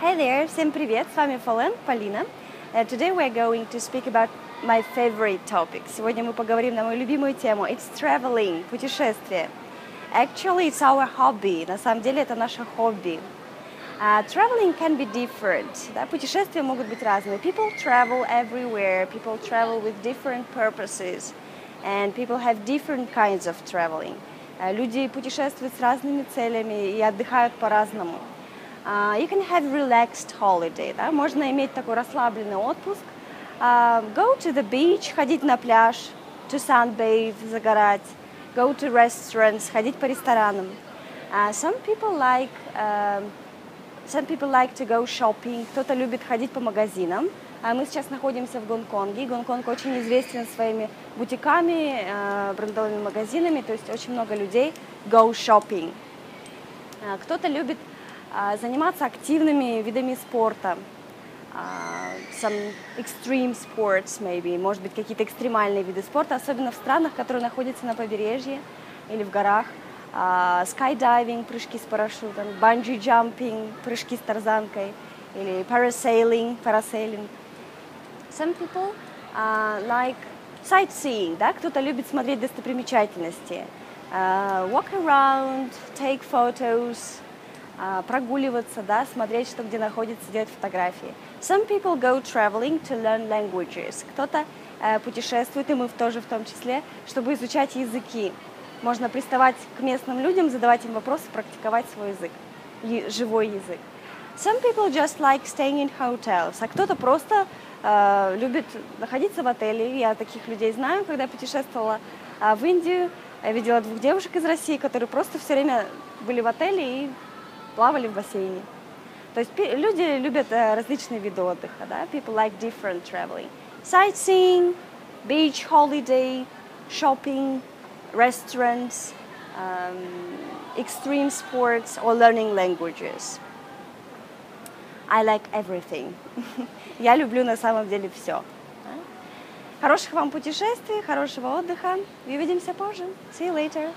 Hi there, всем привет, с вами Фален, Полина. Uh, today we're going to speak about my favorite topic. Сегодня мы поговорим на мою любимую тему. It's traveling, путешествие. Actually, it's our hobby. На самом деле, это наше хобби. Uh, traveling can be different. Да? Путешествия могут быть разные. People travel everywhere. People travel with different purposes. And people have different kinds of traveling. Uh, люди путешествуют с разными целями и отдыхают по-разному. Uh, you can have relaxed holiday. Да? Можно иметь такой расслабленный отпуск. Uh, go to the beach, ходить на пляж, to sunbathe, загорать. Go to restaurants, ходить по ресторанам. Uh, some people like Some people like to go shopping, кто-то любит ходить по магазинам. А мы сейчас находимся в Гонконге. Гонконг очень известен своими бутиками, брендовыми магазинами, то есть очень много людей go shopping. А, кто-то любит а, заниматься активными видами спорта, а, some extreme sports maybe, может быть какие-то экстремальные виды спорта, особенно в странах, которые находятся на побережье или в горах – skydiving, прыжки с парашютом, bungee jumping, прыжки с тарзанкой, или parasailing, parasailing. Some people? Uh, like sightseeing, да, кто-то любит смотреть достопримечательности, uh, walk around, take photos, прогуливаться, да, смотреть, что где находится, делать фотографии. Some people go traveling to learn languages. Кто-то uh, путешествует, и мы тоже в том числе, чтобы изучать языки. Можно приставать к местным людям, задавать им вопросы, практиковать свой язык, живой язык. Some people just like staying in hotels, а кто-то просто э, любит находиться в отеле. Я таких людей знаю, когда путешествовала э, в Индию, я видела двух девушек из России, которые просто все время были в отеле и плавали в бассейне. То есть люди любят э, различные виды отдыха, да? People like different traveling. Sightseeing, beach holiday, shopping, restaurants, um, extreme sports, or learning languages. I like everything. Я люблю на самом деле все. Хороших вам путешествий, хорошего отдыха. Увидимся позже. See you later.